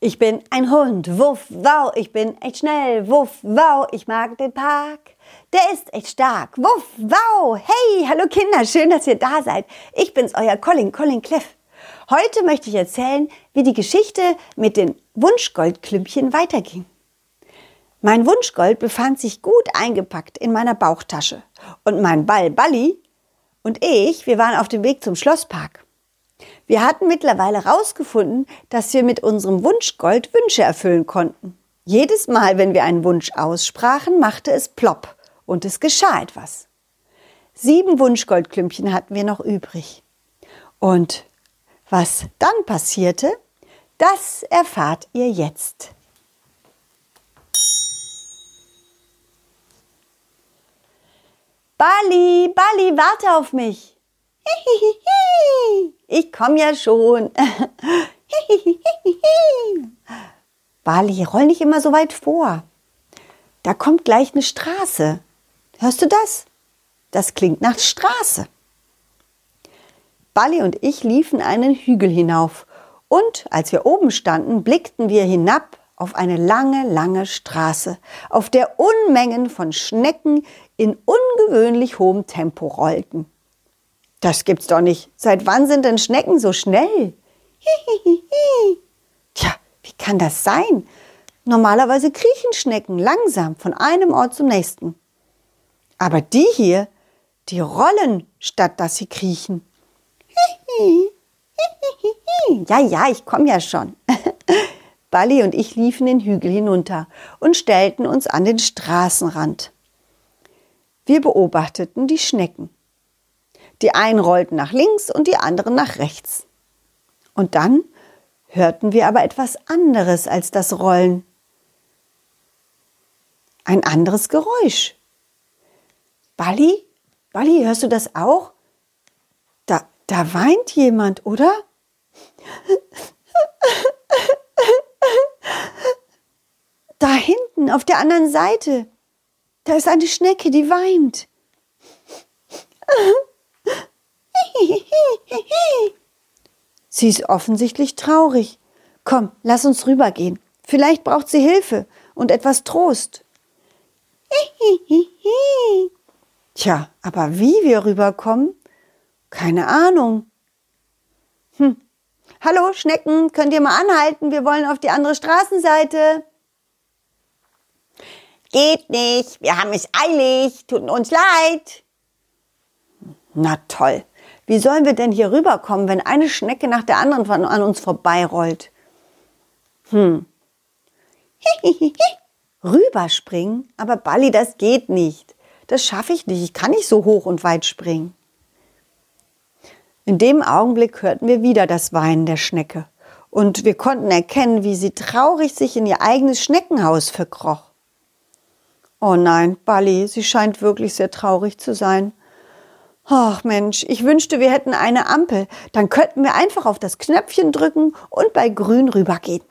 Ich bin ein Hund, wuff, wow, ich bin echt schnell, wuff, wow, ich mag den Park. Der ist echt stark, wuff, wow, hey, hallo Kinder, schön, dass ihr da seid. Ich bin's, euer Colin, Colin Cliff. Heute möchte ich erzählen, wie die Geschichte mit den Wunschgoldklümpchen weiterging. Mein Wunschgold befand sich gut eingepackt in meiner Bauchtasche und mein Ball Balli und ich, wir waren auf dem Weg zum Schlosspark. Wir hatten mittlerweile herausgefunden, dass wir mit unserem Wunschgold Wünsche erfüllen konnten. Jedes Mal, wenn wir einen Wunsch aussprachen, machte es plopp und es geschah etwas. Sieben Wunschgoldklümpchen hatten wir noch übrig. Und was dann passierte, das erfahrt ihr jetzt. Bali, Bali, warte auf mich. Ich komme ja schon. Bali, roll nicht immer so weit vor. Da kommt gleich eine Straße. Hörst du das? Das klingt nach Straße. Bali und ich liefen einen Hügel hinauf und als wir oben standen, blickten wir hinab auf eine lange, lange Straße, auf der Unmengen von Schnecken in ungewöhnlich hohem Tempo rollten. Das gibt's doch nicht. Seit wann sind denn Schnecken so schnell? Hihihihi. Tja, wie kann das sein? Normalerweise kriechen Schnecken langsam von einem Ort zum nächsten. Aber die hier, die rollen, statt dass sie kriechen. Ja, ja, ich komme ja schon. Bali und ich liefen den Hügel hinunter und stellten uns an den Straßenrand. Wir beobachteten die Schnecken. Die einen rollten nach links und die anderen nach rechts. Und dann hörten wir aber etwas anderes als das Rollen. Ein anderes Geräusch. Bali? Bali, hörst du das auch? Da, da weint jemand, oder? Da hinten, auf der anderen Seite, da ist eine Schnecke, die weint. Sie ist offensichtlich traurig. Komm, lass uns rübergehen. Vielleicht braucht sie Hilfe und etwas Trost. Tja, aber wie wir rüberkommen? Keine Ahnung. Hm. Hallo, Schnecken, könnt ihr mal anhalten? Wir wollen auf die andere Straßenseite. Geht nicht, wir haben es eilig, tut uns leid. Na toll. Wie sollen wir denn hier rüberkommen, wenn eine Schnecke nach der anderen an uns vorbeirollt? Hm. Rüberspringen? Aber Balli, das geht nicht. Das schaffe ich nicht. Ich kann nicht so hoch und weit springen. In dem Augenblick hörten wir wieder das Weinen der Schnecke. Und wir konnten erkennen, wie sie traurig sich in ihr eigenes Schneckenhaus verkroch. Oh nein, Balli, sie scheint wirklich sehr traurig zu sein. Ach Mensch, ich wünschte, wir hätten eine Ampel. Dann könnten wir einfach auf das Knöpfchen drücken und bei grün rübergehen.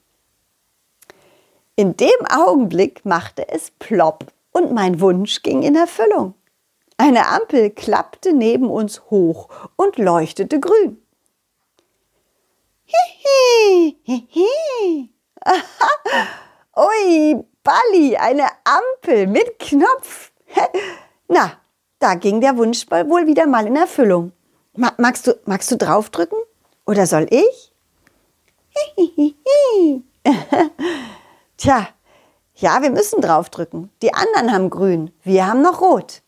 In dem Augenblick machte es plopp und mein Wunsch ging in Erfüllung. Eine Ampel klappte neben uns hoch und leuchtete grün. Hihi, hihi. Ui, Balli, eine Ampel mit Knopf. Na, da ging der Wunsch wohl wieder mal in Erfüllung. Magst du, magst du draufdrücken? Oder soll ich? Tja, ja, wir müssen draufdrücken. Die anderen haben grün, wir haben noch rot.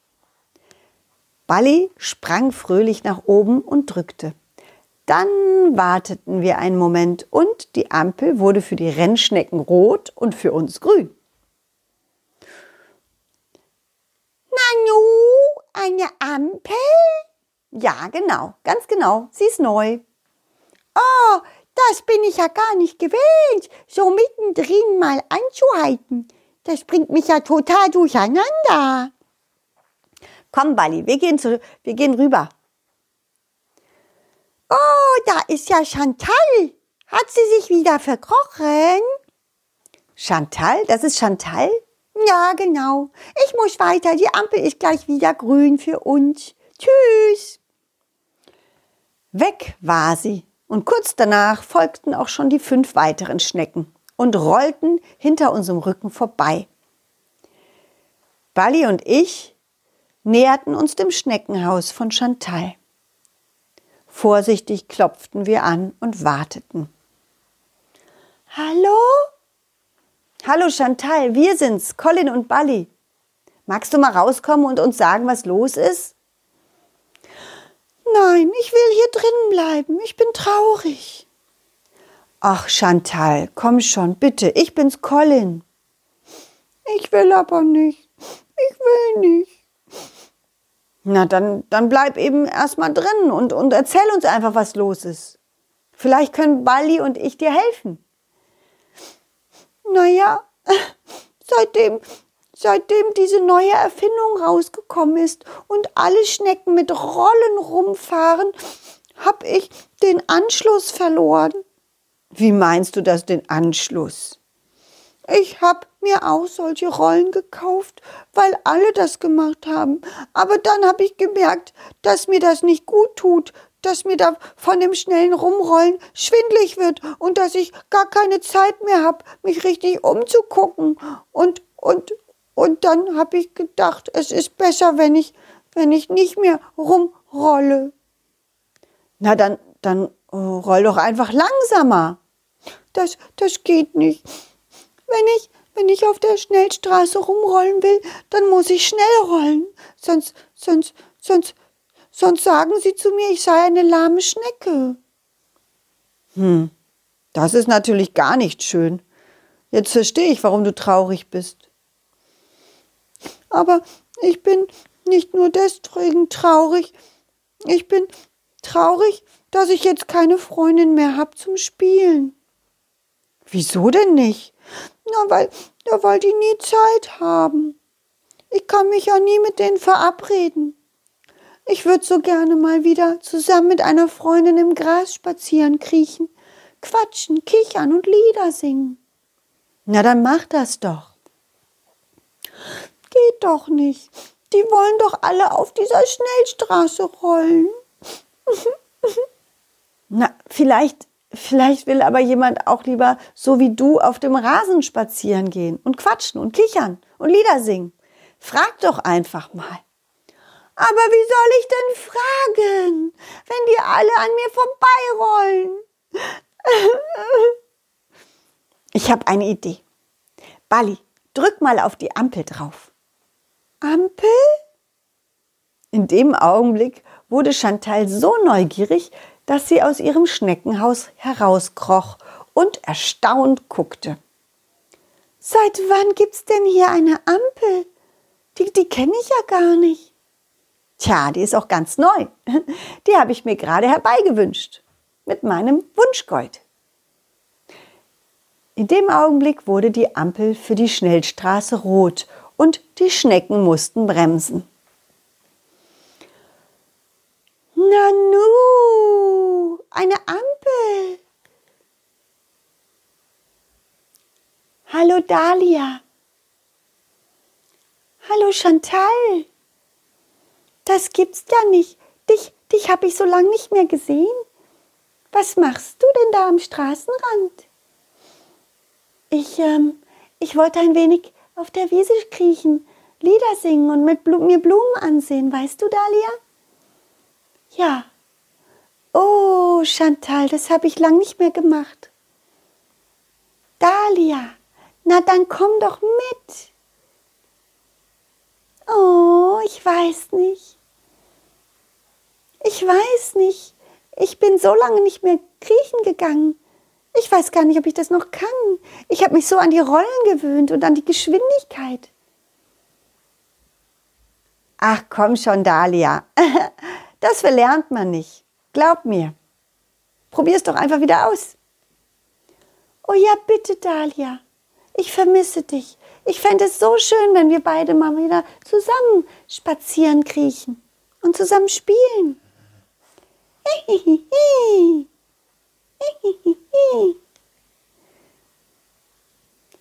Balli sprang fröhlich nach oben und drückte. Dann warteten wir einen Moment und die Ampel wurde für die Rennschnecken rot und für uns grün. Nanu, eine Ampel? Ja, genau, ganz genau. Sie ist neu. Oh, das bin ich ja gar nicht gewöhnt, so mittendrin mal anzuhalten. Das bringt mich ja total durcheinander. Komm, Bali, wir gehen, zu, wir gehen rüber. Oh, da ist ja Chantal. Hat sie sich wieder verkrochen? Chantal? Das ist Chantal? Ja, genau. Ich muss weiter. Die Ampel ist gleich wieder grün für uns. Tschüss. Weg war sie. Und kurz danach folgten auch schon die fünf weiteren Schnecken. und rollten hinter unserem Rücken vorbei. Bali und ich näherten uns dem Schneckenhaus von Chantal. Vorsichtig klopften wir an und warteten. Hallo? Hallo Chantal, wir sind's, Colin und Bali. Magst du mal rauskommen und uns sagen, was los ist? Nein, ich will hier drinnen bleiben. Ich bin traurig. Ach, Chantal, komm schon, bitte. Ich bin's, Colin. Ich will aber nicht. Ich will nicht. Na, dann, dann bleib eben erstmal drin und, und erzähl uns einfach, was los ist. Vielleicht können Bali und ich dir helfen. Naja, seitdem, seitdem diese neue Erfindung rausgekommen ist und alle Schnecken mit Rollen rumfahren, hab ich den Anschluss verloren. Wie meinst du das, den Anschluss? Ich hab mir auch solche Rollen gekauft, weil alle das gemacht haben. Aber dann habe ich gemerkt, dass mir das nicht gut tut, dass mir da von dem schnellen Rumrollen schwindlig wird und dass ich gar keine Zeit mehr habe, mich richtig umzugucken. Und, und, und dann habe ich gedacht, es ist besser, wenn ich, wenn ich nicht mehr rumrolle. Na, dann, dann oh, roll doch einfach langsamer. Das, das geht nicht. Wenn ich, wenn ich auf der Schnellstraße rumrollen will, dann muss ich schnell rollen. Sonst, sonst, sonst, sonst sagen sie zu mir, ich sei eine lahme Schnecke. Hm, das ist natürlich gar nicht schön. Jetzt verstehe ich, warum du traurig bist. Aber ich bin nicht nur deswegen traurig. Ich bin traurig, dass ich jetzt keine Freundin mehr habe zum Spielen. Wieso denn nicht? Na, weil, ja, weil die nie Zeit haben. Ich kann mich ja nie mit denen verabreden. Ich würde so gerne mal wieder zusammen mit einer Freundin im Gras spazieren kriechen, quatschen, kichern und Lieder singen. Na, dann mach das doch. Geht doch nicht. Die wollen doch alle auf dieser Schnellstraße rollen. Na, vielleicht Vielleicht will aber jemand auch lieber so wie du auf dem Rasen spazieren gehen und quatschen und kichern und Lieder singen. Frag doch einfach mal. Aber wie soll ich denn fragen, wenn die alle an mir vorbeirollen? Ich habe eine Idee. Bali, drück mal auf die Ampel drauf. Ampel? In dem Augenblick wurde Chantal so neugierig, dass sie aus ihrem Schneckenhaus herauskroch und erstaunt guckte. Seit wann gibt's denn hier eine Ampel? Die, die kenne ich ja gar nicht. Tja, die ist auch ganz neu. Die habe ich mir gerade herbeigewünscht. Mit meinem Wunschgold. In dem Augenblick wurde die Ampel für die Schnellstraße rot und die Schnecken mussten bremsen. Nanu, eine Ampel. Hallo Dahlia. Hallo Chantal. Das gibt's ja nicht. Dich, dich habe ich so lange nicht mehr gesehen. Was machst du denn da am Straßenrand? Ich, ähm, ich wollte ein wenig auf der Wiese kriechen, Lieder singen und mit Blu mir Blumen ansehen, weißt du, Dahlia? Ja. Oh, Chantal, das habe ich lang nicht mehr gemacht. Dahlia, na dann komm doch mit. Oh, ich weiß nicht. Ich weiß nicht. Ich bin so lange nicht mehr kriechen gegangen. Ich weiß gar nicht, ob ich das noch kann. Ich habe mich so an die Rollen gewöhnt und an die Geschwindigkeit. Ach komm schon, Dahlia. Das verlernt man nicht. Glaub mir. Probier's doch einfach wieder aus. Oh ja, bitte, Dahlia. Ich vermisse dich. Ich fände es so schön, wenn wir beide mal wieder zusammen spazieren kriechen und zusammen spielen.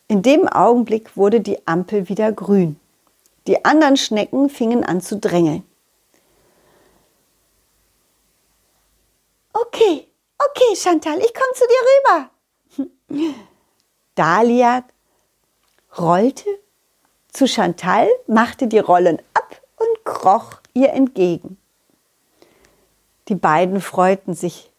In dem Augenblick wurde die Ampel wieder grün. Die anderen Schnecken fingen an zu drängeln. Okay, okay, Chantal, ich komme zu dir rüber. Dahlia rollte zu Chantal, machte die Rollen ab und kroch ihr entgegen. Die beiden freuten sich.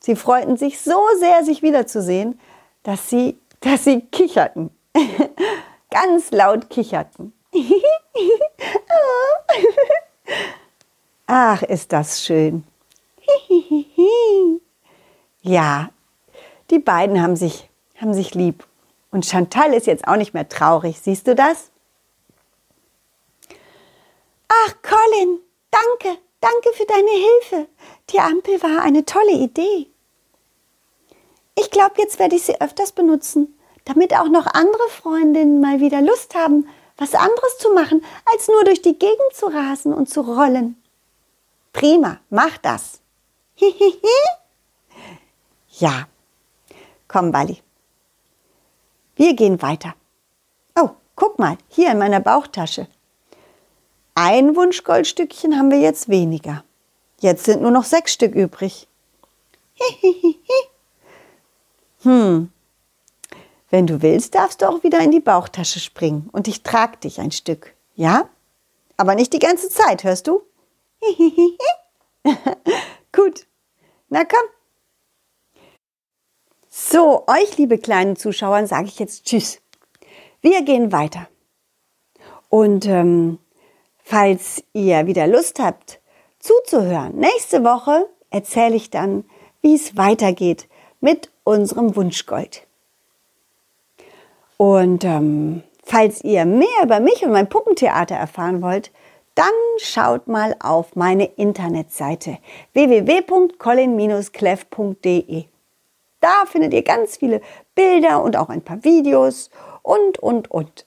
Sie freuten sich so sehr, sich wiederzusehen, dass sie, dass sie kicherten. Ganz laut kicherten. Ach, ist das schön. ja, die beiden haben sich, haben sich lieb. Und Chantal ist jetzt auch nicht mehr traurig. Siehst du das? Ach, Colin, danke, danke für deine Hilfe. Die Ampel war eine tolle Idee. Ich glaube, jetzt werde ich sie öfters benutzen, damit auch noch andere Freundinnen mal wieder Lust haben, was anderes zu machen, als nur durch die Gegend zu rasen und zu rollen. Prima, mach das. ja. Komm, Bali. Wir gehen weiter. Oh, guck mal, hier in meiner Bauchtasche. Ein Wunschgoldstückchen haben wir jetzt weniger. Jetzt sind nur noch sechs Stück übrig. hm. Wenn du willst, darfst du auch wieder in die Bauchtasche springen und ich trag dich ein Stück. Ja? Aber nicht die ganze Zeit, hörst du? Gut. Na komm. So, euch liebe kleinen Zuschauer, sage ich jetzt Tschüss. Wir gehen weiter. Und ähm, falls ihr wieder Lust habt, zuzuhören, nächste Woche erzähle ich dann, wie es weitergeht mit unserem Wunschgold. Und ähm, falls ihr mehr über mich und mein Puppentheater erfahren wollt, dann schaut mal auf meine Internetseite www.colin-cleff.de. Da findet ihr ganz viele Bilder und auch ein paar Videos und, und, und.